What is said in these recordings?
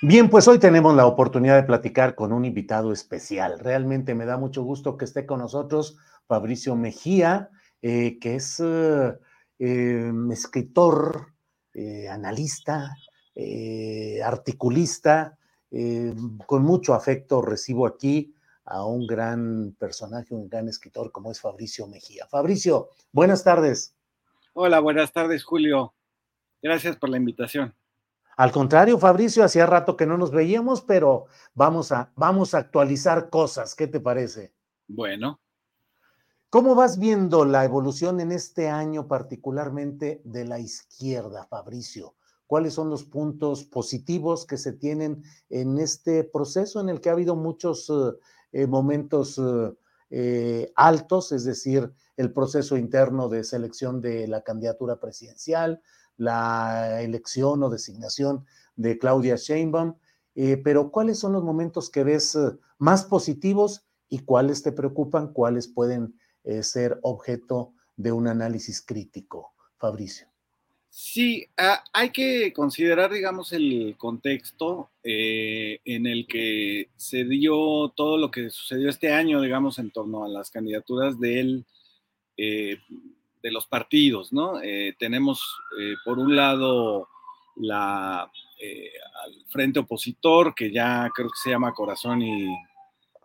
Bien, pues hoy tenemos la oportunidad de platicar con un invitado especial. Realmente me da mucho gusto que esté con nosotros Fabricio Mejía, eh, que es eh, eh, escritor, eh, analista, articulista. eh, con mucho afecto recibo aquí a un gran personaje, un gran escritor como es Fabricio Mejía. Fabricio, buenas tardes. Hola, buenas tardes, Julio. Gracias por la invitación. Al contrario, Fabricio, hacía rato que no nos veíamos, pero vamos a, vamos a actualizar cosas. ¿Qué te parece? Bueno, ¿Cómo vas viendo la evolución en este año particularmente de la izquierda, Fabricio? ¿Cuáles son los puntos positivos que se tienen en este proceso en el que ha habido muchos eh, eh, momentos eh, eh, altos, es decir, el proceso interno de selección de la candidatura presidencial, la elección o designación de Claudia Sheinbaum, eh, pero ¿cuáles son los momentos que ves eh, más positivos y cuáles te preocupan, cuáles pueden eh, ser objeto de un análisis crítico, Fabricio? sí, ah, hay que considerar, digamos, el contexto en el que se dio todo lo que sucedió este año, digamos, en torno a las candidaturas del, eh, de los partidos, ¿no? Eh, tenemos, eh, por un lado, la, eh, al frente opositor, que ya creo que se llama Corazón y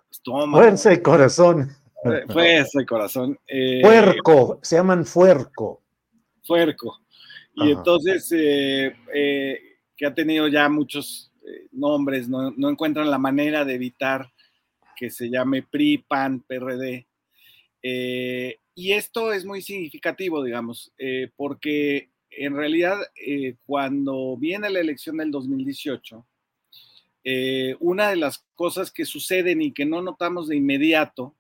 Estómago. Fuerza y corazón. Eh, Fuerza y Corazón. Fuerco, se llaman fuerco. Fuerco. Y Ajá. entonces, que ha tenido ya muchos nombres, no, no encuentran la manera de evitar que se llame PRI, PAN, PRD. Eh, y esto es muy significativo, digamos, eh, porque en realidad eh, cuando viene la elección del 2018, eh, una de las cosas que suceden y que no notamos de inmediato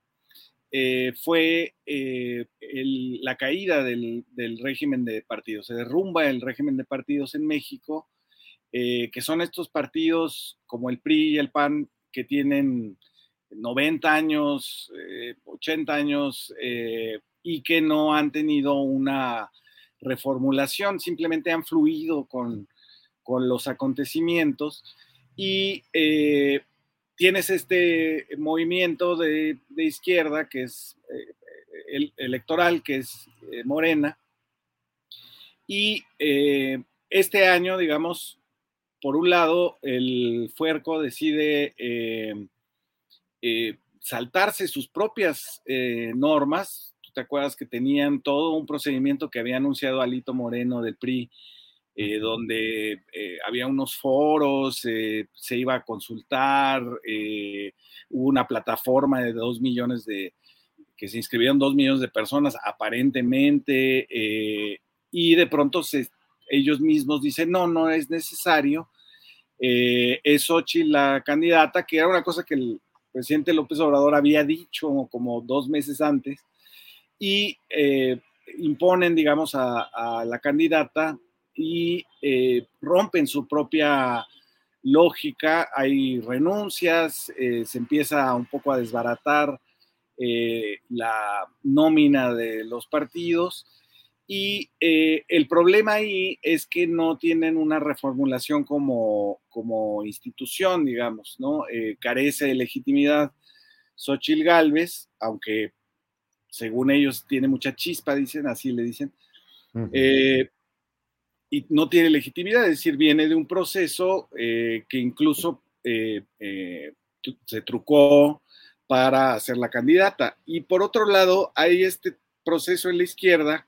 fue la caída del, del régimen de partidos. Se derrumba el régimen de partidos en México, que son estos partidos como el PRI y el PAN que tienen 90 años, eh, 80 años eh, y que no han tenido una reformulación, simplemente han fluido con, con los acontecimientos y eh, tienes este movimiento de, de izquierda que es eh, el, electoral, que es Morena, y este año, digamos, por un lado, el Fuerco decide eh, saltarse sus propias eh, normas. Tú te acuerdas que tenían todo un procedimiento que había anunciado Alito Moreno del PRI, eh, donde había unos foros, se iba a consultar, hubo una plataforma de dos millones de, que se inscribieron dos millones de personas aparentemente, y de pronto se, ellos mismos dicen, no, no es necesario, es Xochitl la candidata, que era una cosa que el presidente López Obrador había dicho como dos meses antes, y eh, imponen, digamos, a, la candidata y eh, rompen su propia lógica, hay renuncias, eh, se empieza un poco a desbaratar la nómina de los partidos Y eh, el problema ahí es que no tienen una reformulación como, como institución, digamos, ¿no? Eh, carece de legitimidad. Xochil Gálvez, aunque según ellos tiene mucha chispa, dicen, así le dicen, eh, y no tiene legitimidad, es decir, viene de un proceso que incluso se trucó para ser la candidata. Y por otro lado, hay este proceso en la izquierda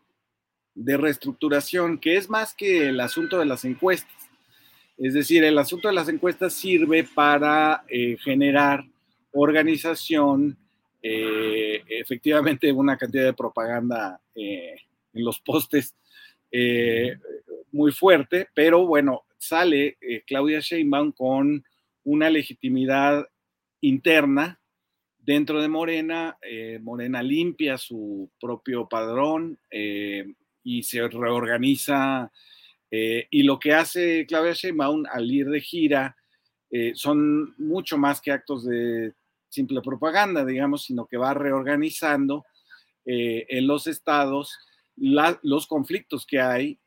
de reestructuración, que es más que el asunto de las encuestas. Es decir, el asunto de las encuestas sirve para eh, generar organización, eh, efectivamente una cantidad de propaganda eh, en los postes muy fuerte, pero bueno, sale Claudia Sheinbaum con una legitimidad interna dentro de Morena. Morena limpia su propio padrón y se reorganiza. Eh, y lo que hace Claudia Sheinbaum al ir de gira eh, son mucho más que actos de simple propaganda, digamos, sino que va reorganizando eh, en los estados los conflictos que hay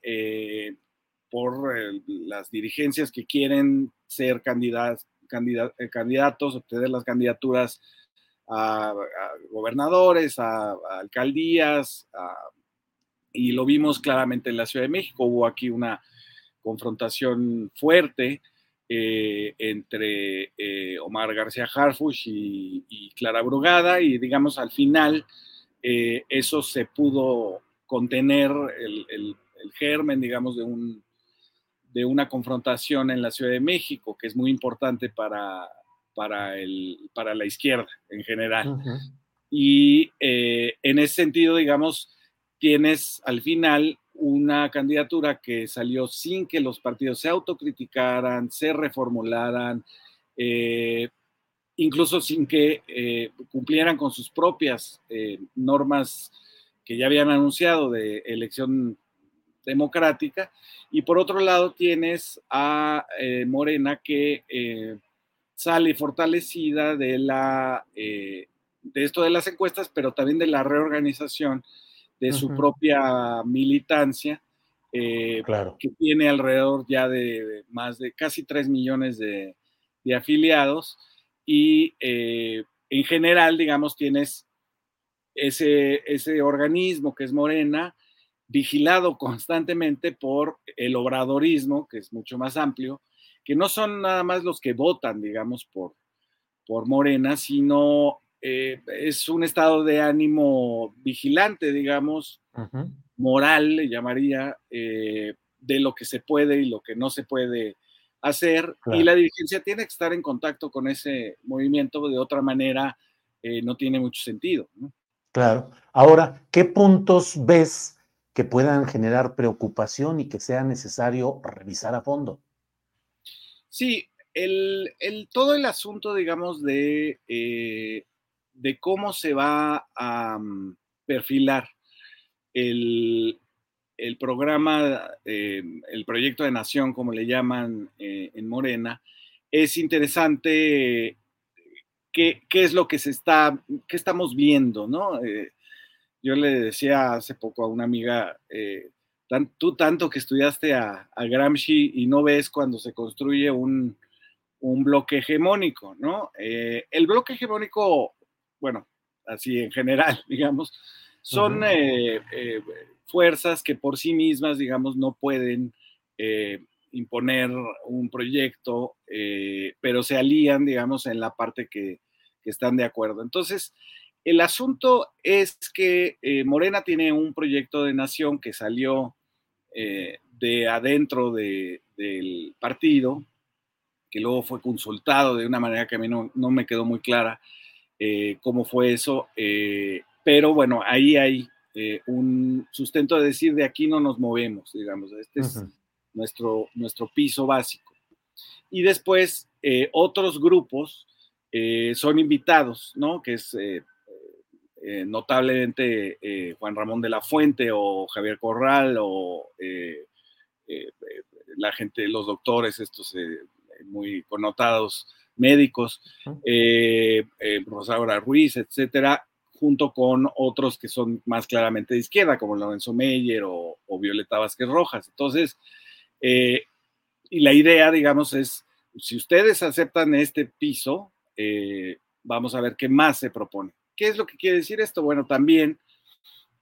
por las dirigencias que quieren ser candidatos, candidatos, obtener las candidaturas a, gobernadores, a, a alcaldías, a y lo vimos claramente en la Ciudad de México. Hubo aquí una confrontación fuerte eh, entre eh, Omar García Harfush y, Clara Brugada y digamos al final eh, eso se pudo contener el, germen, digamos, de, un, de una confrontación en la Ciudad de México, que es muy importante para, para, el, para la izquierda en general. Y en ese sentido, digamos, tienes al final una candidatura que salió sin que los partidos se autocriticaran, se reformularan, eh, incluso sin que eh, cumplieran con sus propias eh, normas que ya habían anunciado de elección democrática. Y por otro lado tienes a Morena que sale fortalecida de, la, de esto de las encuestas, pero también de la reorganización de su propia militancia, eh, que tiene alrededor ya de, más de casi 3 millones de, afiliados y eh, en general, digamos, tienes ese, ese organismo que es Morena, vigilado constantemente por el obradorismo, que es mucho más amplio, que no son nada más los que votan, digamos, por, por Morena, sino eh, es un estado de ánimo vigilante, digamos, moral, le llamaría, eh, de lo que se puede y lo que no se puede hacer. Y la dirigencia tiene que estar en contacto con ese movimiento, de otra manera eh, no tiene mucho sentido. Claro. Ahora, ¿qué puntos ves que puedan generar preocupación y que sea necesario revisar a fondo? Sí, el, todo el asunto, digamos, de de cómo se va a mm, perfilar el, programa, eh, el proyecto de nación, como le llaman eh, en Morena, es interesante qué, es lo que se está, qué estamos viendo, ¿no? Eh, yo le decía hace poco a una amiga, tú tanto que estudiaste a, Gramsci y no ves cuando se construye un, un bloque hegemónico, ¿no? el bloque hegemónico bueno, así en general, digamos, son eh, eh, fuerzas que por sí mismas, digamos, no pueden eh, imponer un proyecto, pero se alían, digamos, en la parte que, están de acuerdo. Entonces, el asunto es que Morena tiene un proyecto de nación que salió de adentro del partido, que luego fue consultado de una manera que a mí no me quedó muy clara, eh, cómo fue eso, eh, pero bueno, ahí hay eh, un sustento de decir de aquí no nos movemos, digamos, este es nuestro, nuestro piso básico. Y después otros grupos son invitados, ¿no? Que es notablemente Juan Ramón de la Fuente o Javier Corral o la gente, los doctores, estos muy connotados médicos, eh, eh, Rosaura Ruiz, etcétera, junto con otros que son más claramente de izquierda, como Lorenzo Meyer o, Violeta Vázquez Rojas. Entonces, eh, y la idea, digamos, es, si ustedes aceptan este piso, eh, vamos a ver qué más se propone. ¿Qué es lo que quiere decir esto? Bueno, también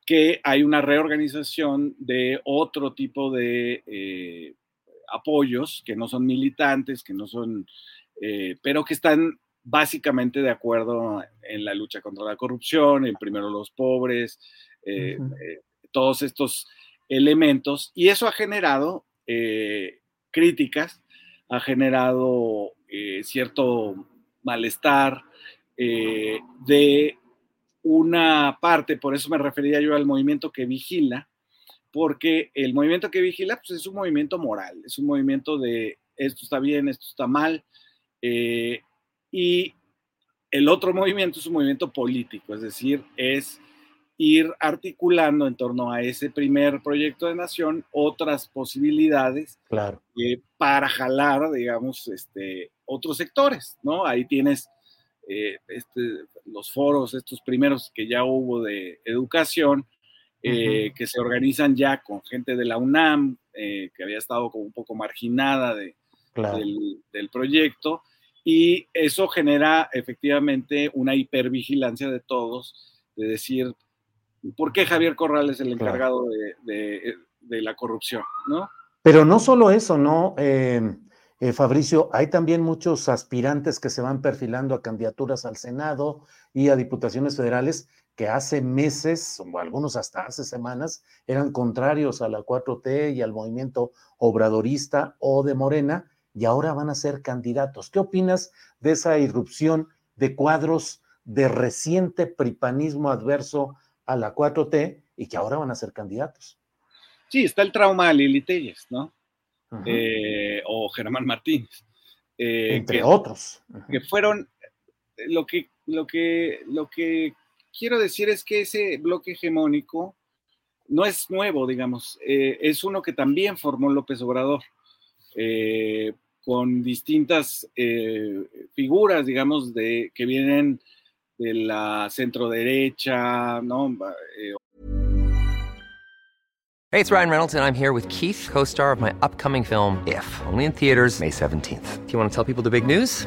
que hay una reorganización de otro tipo de apoyos que no son militantes, que no son, pero que están básicamente de acuerdo en la lucha contra la corrupción, el primero los pobres, eh, eh, todos estos elementos. Y eso ha generado eh, críticas, ha generado cierto malestar de una parte, por eso me refería yo al movimiento que vigila, porque el movimiento que vigila pues, es un movimiento moral, es un movimiento de esto está bien, esto está mal, y el otro movimiento es un movimiento político, es decir, es ir articulando en torno a ese primer proyecto de nación otras posibilidades claro. Eh, para jalar, digamos, este, otros sectores, ¿no? Ahí tienes eh, este, los foros, estos primeros que ya hubo de educación, eh, que se organizan ya con gente de la UNAM, que había estado como un poco marginada de, del, del proyecto, y eso genera efectivamente una hipervigilancia de todos, de decir, ¿por qué Javier Corral es el encargado de, la corrupción? ¿no? Pero no solo eso, ¿no? Eh, eh, Fabricio, hay también muchos aspirantes que se van perfilando a candidaturas al Senado y a diputaciones federales que hace meses, o algunos hasta hace semanas, eran contrarios a la 4T y al movimiento obradorista o de Morena, y ahora van a ser candidatos. ¿Qué opinas de esa irrupción de cuadros de reciente pripanismo adverso a la 4T y que ahora van a ser candidatos? Sí, está el trauma de Lili Telles, ¿no? Eh, o Germán Martínez. Eh, Entre otros. Que fueron, lo que, lo, que, lo que quiero decir es que ese bloque hegemónico no es nuevo, digamos, eh, es uno que también formó López Obrador con distintas eh, figuras, digamos, de, que vienen de la centro derecha, ¿no? Eh, hey, it's Ryan Reynolds, and I'm here with Keith, co-star of my upcoming film, If, only in theaters May 17th. Do you want to tell people the big news?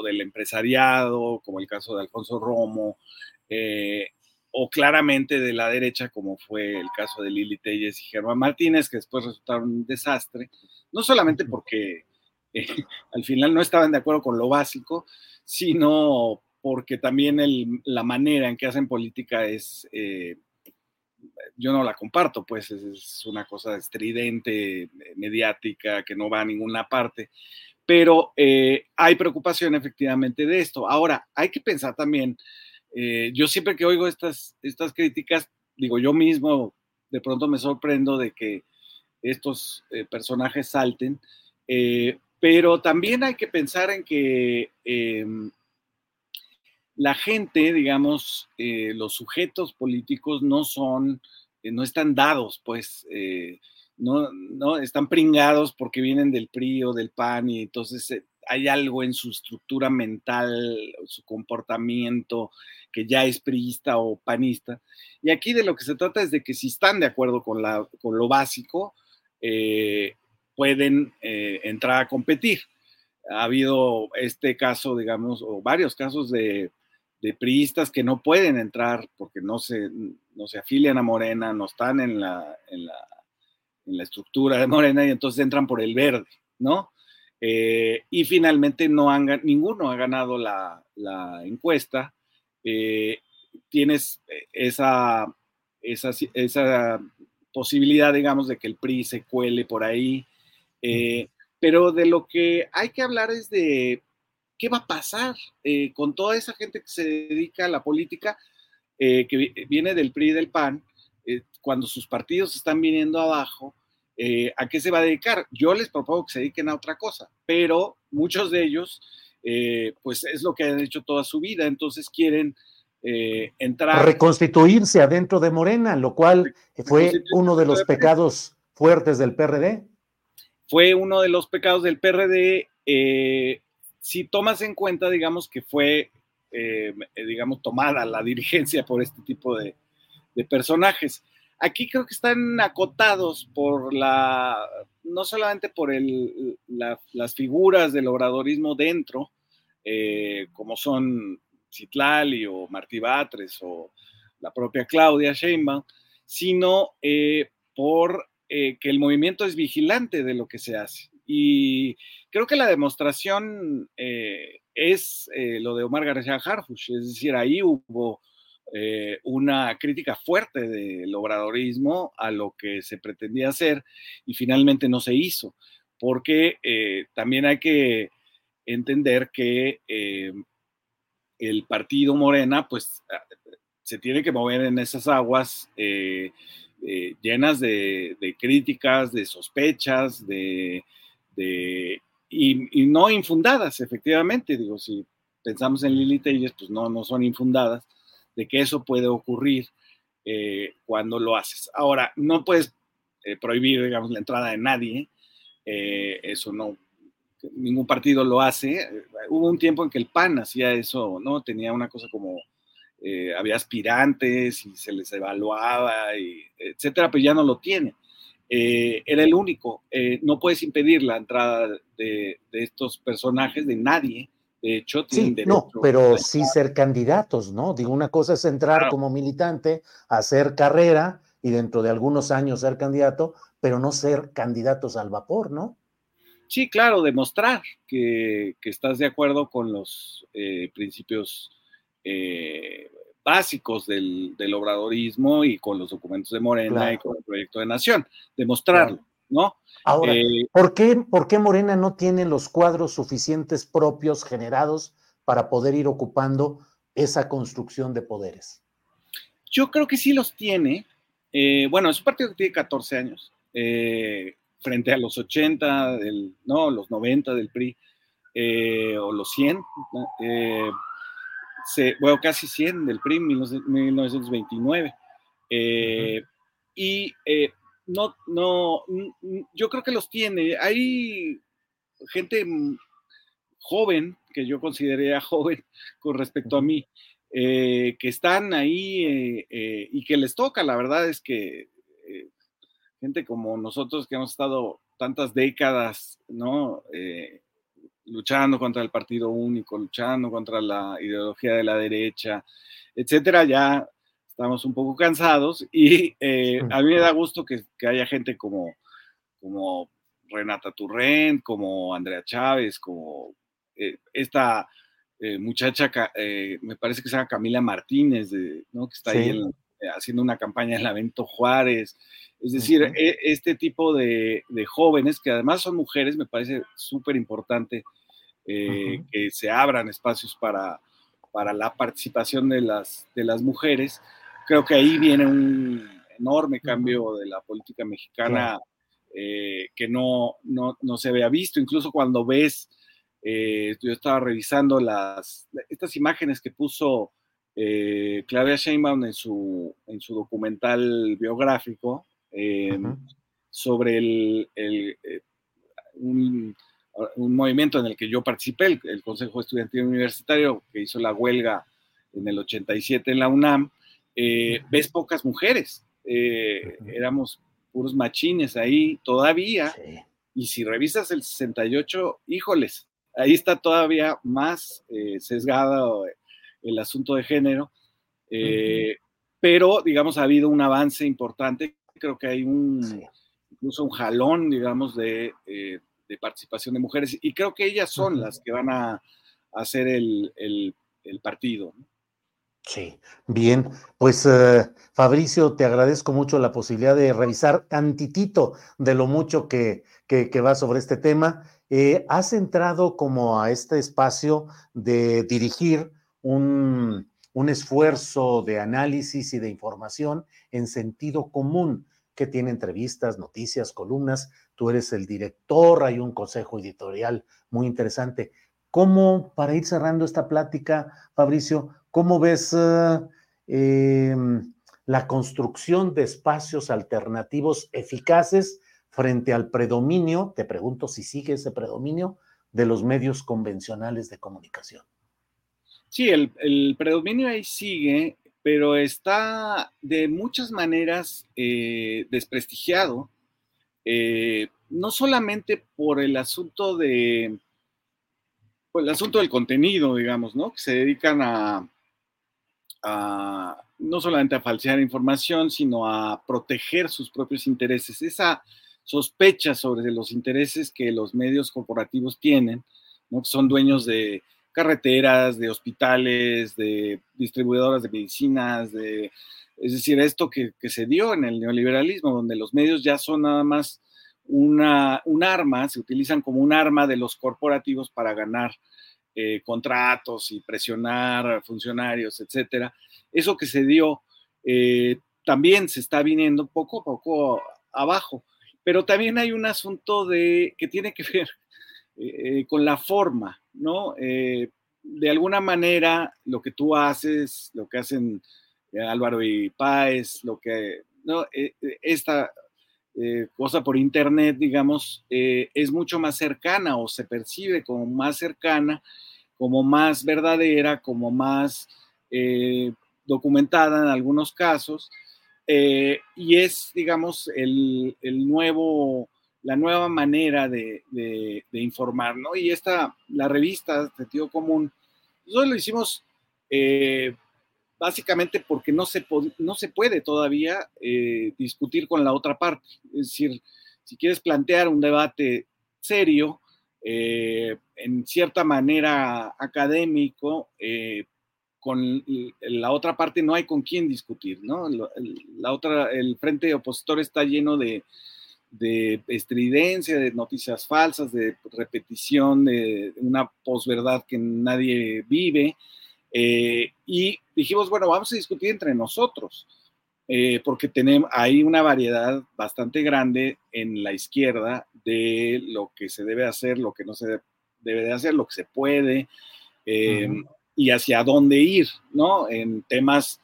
Del empresariado, como el caso de Alfonso Romo, eh, o claramente de la derecha, como fue el caso de Lili Telles y Germán Martínez, que después resultaron un desastre, no solamente porque eh, al final no estaban de acuerdo con lo básico, sino porque también la manera en que hacen política es, eh, yo no la comparto, pues es, una cosa estridente, mediática, que no va a ninguna parte, pero eh, hay preocupación efectivamente de esto. Ahora, hay que pensar también eh, yo siempre que oigo estas, estas críticas, digo, yo mismo de pronto me sorprendo de que estos eh, personajes salten, pero también hay que pensar en que em, la gente, digamos, los sujetos políticos no son, no están dados, pues, no, no están pringados porque vienen del PRI o del PAN y entonces hay algo en su estructura mental, su comportamiento, que ya es priista o panista. Y aquí de lo que se trata es de que si están de acuerdo con, la, con lo básico, eh, pueden eh, entrar a competir. Ha habido este caso, digamos, o varios casos de, de priistas que no pueden entrar porque no se, no se afilian a Morena, no están en la en la estructura de Morena y entonces entran por el verde, ¿no? Eh, y finalmente no han, ninguno ha ganado la, encuesta. Eh, tienes esa, esa, esa, posibilidad, digamos, de que el PRI se cuele por ahí. Eh, pero de lo que hay que hablar es de qué va a pasar con toda esa gente que se dedica a la política, que viene del PRI y del PAN, cuando sus partidos están viniendo abajo eh, ¿a qué se va a dedicar? Yo les propongo que se dediquen a otra cosa, pero muchos de ellos, eh, pues es lo que han hecho toda su vida, entonces quieren eh, entrar. Reconstituirse adentro de Morena, lo cual fue uno de los pecados fuertes del PRD. Fue uno de los pecados del PRD. si tomas en cuenta, digamos, que fue, digamos, tomada la dirigencia por este tipo de personajes. Aquí creo que están acotados por la, no solamente por el, las figuras del obradorismo dentro, eh, como son Citlali o Martí Batres o la propia Claudia Sheinbaum, sino eh, por eh, que el movimiento es vigilante de lo que se hace. Y creo que la demostración es lo de Omar García Harfuch, es decir, ahí hubo eh, una crítica fuerte del obradorismo a lo que se pretendía hacer y finalmente no se hizo, porque eh, también hay que entender que eh, el partido Morena, pues ah, se tiene que mover en esas aguas llenas de, críticas, de sospechas, de, y, no infundadas, efectivamente. Digo, si pensamos en Lili Telles, pues no, no son infundadas de que eso puede ocurrir eh, cuando lo haces. Ahora, no puedes eh, prohibir, digamos, la entrada de nadie, eh, eso no, ningún partido lo hace. Hubo un tiempo en que el PAN hacía eso, ¿no? Tenía una cosa como, había aspirantes y se les evaluaba, y, etcétera, pero ya no lo tiene. era el único. no puedes impedir la entrada de estos personajes, de nadie, de hecho, sí, no, pero sí ser candidatos, ¿no? Digo, una cosa es entrar como militante, hacer carrera y dentro de algunos años ser candidato, pero no ser candidatos al vapor, ¿no? Sí, claro, demostrar que, estás de acuerdo con los eh, principios eh, básicos del, obradorismo y con los documentos de Morena y con el proyecto de nación, demostrarlo. ¿No? Ahora, eh, ¿por, qué, ¿por qué Morena no tiene los cuadros suficientes propios generados para poder ir ocupando esa construcción de poderes? Yo creo que sí los tiene. Eh, bueno, es un partido que tiene 14 años, eh, frente a los 80, del, no, los 90 del PRI, o los 100, bueno, casi 100 del PRI, 1929. Y no, no, yo creo que los tiene. Hay gente joven, que yo consideraría joven con respecto a mí, eh, que están ahí eh, eh, y que les toca. La verdad es que gente como nosotros que hemos estado tantas décadas, ¿no? luchando contra el partido único, luchando contra la ideología de la derecha, etcétera, ya estamos un poco cansados y eh, a mí me da gusto que, haya gente como, como Renata Turren, como Andrea Chávez, como eh, esta eh, muchacha, me parece que se llama Camila Martínez, ¿no? que está ahí haciendo una campaña en la Vento Juárez. Es decir, e, este tipo de, jóvenes, que además son mujeres, me parece súper importante que se abran espacios para, para la participación de las, de las mujeres creo que ahí viene un enorme cambio de la política mexicana eh, que no, no, no, se había visto, incluso cuando ves, eh, yo estaba revisando las, estas imágenes que puso eh, Claudia Sheinbaum en su, en su documental biográfico sobre el, el un, un, movimiento en el que yo participé, el, el Consejo Estudiantil Universitario, que hizo la huelga en el 87 en la UNAM, eh, ves pocas mujeres. Eh, éramos puros machines ahí todavía. Y si revisas el 68, híjoles, ahí está todavía más eh, sesgado el asunto de género. Pero, digamos, ha habido un avance importante. Creo que hay un, incluso un jalón, digamos, de, de, participación de mujeres. Y creo que ellas son las que van a, hacer el, el, el partido. Sí, bien, pues uh, Fabricio, te agradezco mucho la posibilidad de revisar tantitito de lo mucho que, que, que va sobre este tema. Eh, has entrado como a este espacio de dirigir un, un esfuerzo de análisis y de información en sentido común que tiene entrevistas, noticias, columnas. Tú eres el director, hay un consejo editorial muy interesante. ¿Cómo, para ir cerrando esta plática, Fabricio, cómo ves uh, eh, la construcción de espacios alternativos eficaces frente al predominio, te pregunto si sigue ese predominio, de los medios convencionales de comunicación? Sí, el, predominio ahí sigue, pero está de muchas maneras eh, desprestigiado, eh, no solamente por el asunto de, pues, el asunto del contenido, digamos, ¿no? Que se dedican a, a, no solamente a falsear información, sino a proteger sus propios intereses. Esa sospecha sobre los intereses que los medios corporativos tienen, ¿no? Son dueños de carreteras, de hospitales, de distribuidoras de medicinas, de, es decir, esto que, que, se dio en el neoliberalismo, donde los medios ya son nada más una, un arma, se utilizan como un arma de los corporativos para ganar eh, contratos y presionar funcionarios, etcétera. Eso que se dio eh, también se está viniendo poco a poco abajo, pero también hay un asunto de que tiene que ver eh, con la forma, ¿no? Eh, de alguna manera, lo que tú haces, lo que hacen eh, Álvaro y Páez, lo que, ¿no? Eh, esta eh, cosa por internet, digamos, es mucho más cercana o se percibe como más cercana, como más verdadera, como más documentada en algunos casos, y es, digamos, el, el nuevo la nueva manera de, de, informar, ¿no? Y esta, la revista Sentido Común, nosotros lo hicimos eh, básicamente porque no se, no se puede todavía eh, discutir con la otra parte. Es decir, si quieres plantear un debate serio, eh, en cierta manera académico, eh, con la otra parte no hay con quién discutir, ¿no? La otra, el frente opositor está lleno de, de estridencia, de noticias falsas, de repetición, de una posverdad que nadie vive. Eh, y dijimos, bueno, vamos a discutir entre nosotros, eh, porque tenemos, hay una variedad bastante grande en la izquierda de lo que se debe hacer, lo que no se debe de hacer, lo que se puede, eh, uh -huh. y hacia dónde ir, ¿no? En temas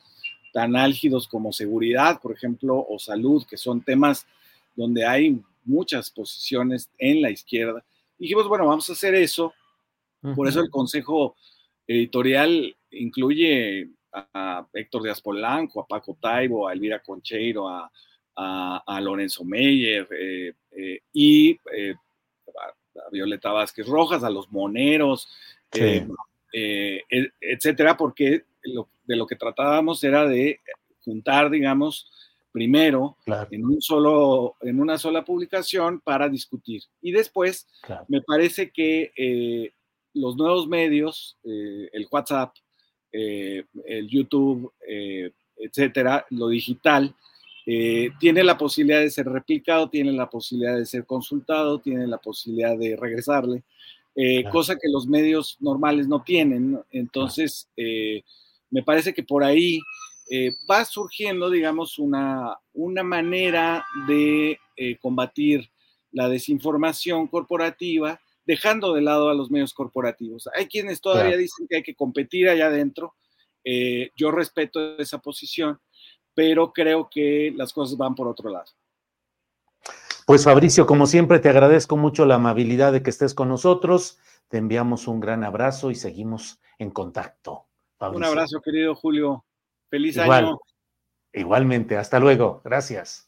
tan álgidos como seguridad, por ejemplo, o salud, que son temas donde hay muchas posiciones en la izquierda. dijimos, bueno, vamos a hacer eso. Uh -huh. Por eso el consejo editorial incluye a Héctor Díaz Polanco, a Paco Taibo, a Elvira Concheiro, a, a, a Lorenzo Meyer eh, eh, y eh, a Violeta Vázquez Rojas, a los moneros, sí. Eh, etcétera, porque lo, de lo que tratábamos era de juntar, digamos, primero claro. en, un solo, en una sola publicación para discutir. Y después, claro. me parece que los nuevos medios, el WhatsApp, eh, el YouTube, eh, etcétera, lo digital, eh, tiene la posibilidad de ser replicado, tiene la posibilidad de ser consultado, tiene la posibilidad de regresarle, claro. cosa que los medios normales no tienen. Entonces, me parece que por ahí va surgiendo, digamos, una, una manera de combatir la desinformación corporativa, dejando de lado a los medios corporativos. Hay quienes todavía claro. dicen que hay que competir allá adentro. Eh, yo respeto esa posición, pero creo que las cosas van por otro lado. Pues Fabricio, como siempre, te agradezco mucho la amabilidad de que estés con nosotros. Te enviamos un gran abrazo y seguimos en contacto. Fabricio. Un abrazo, querido Julio. Feliz Igual, año. Igualmente, hasta luego. Gracias.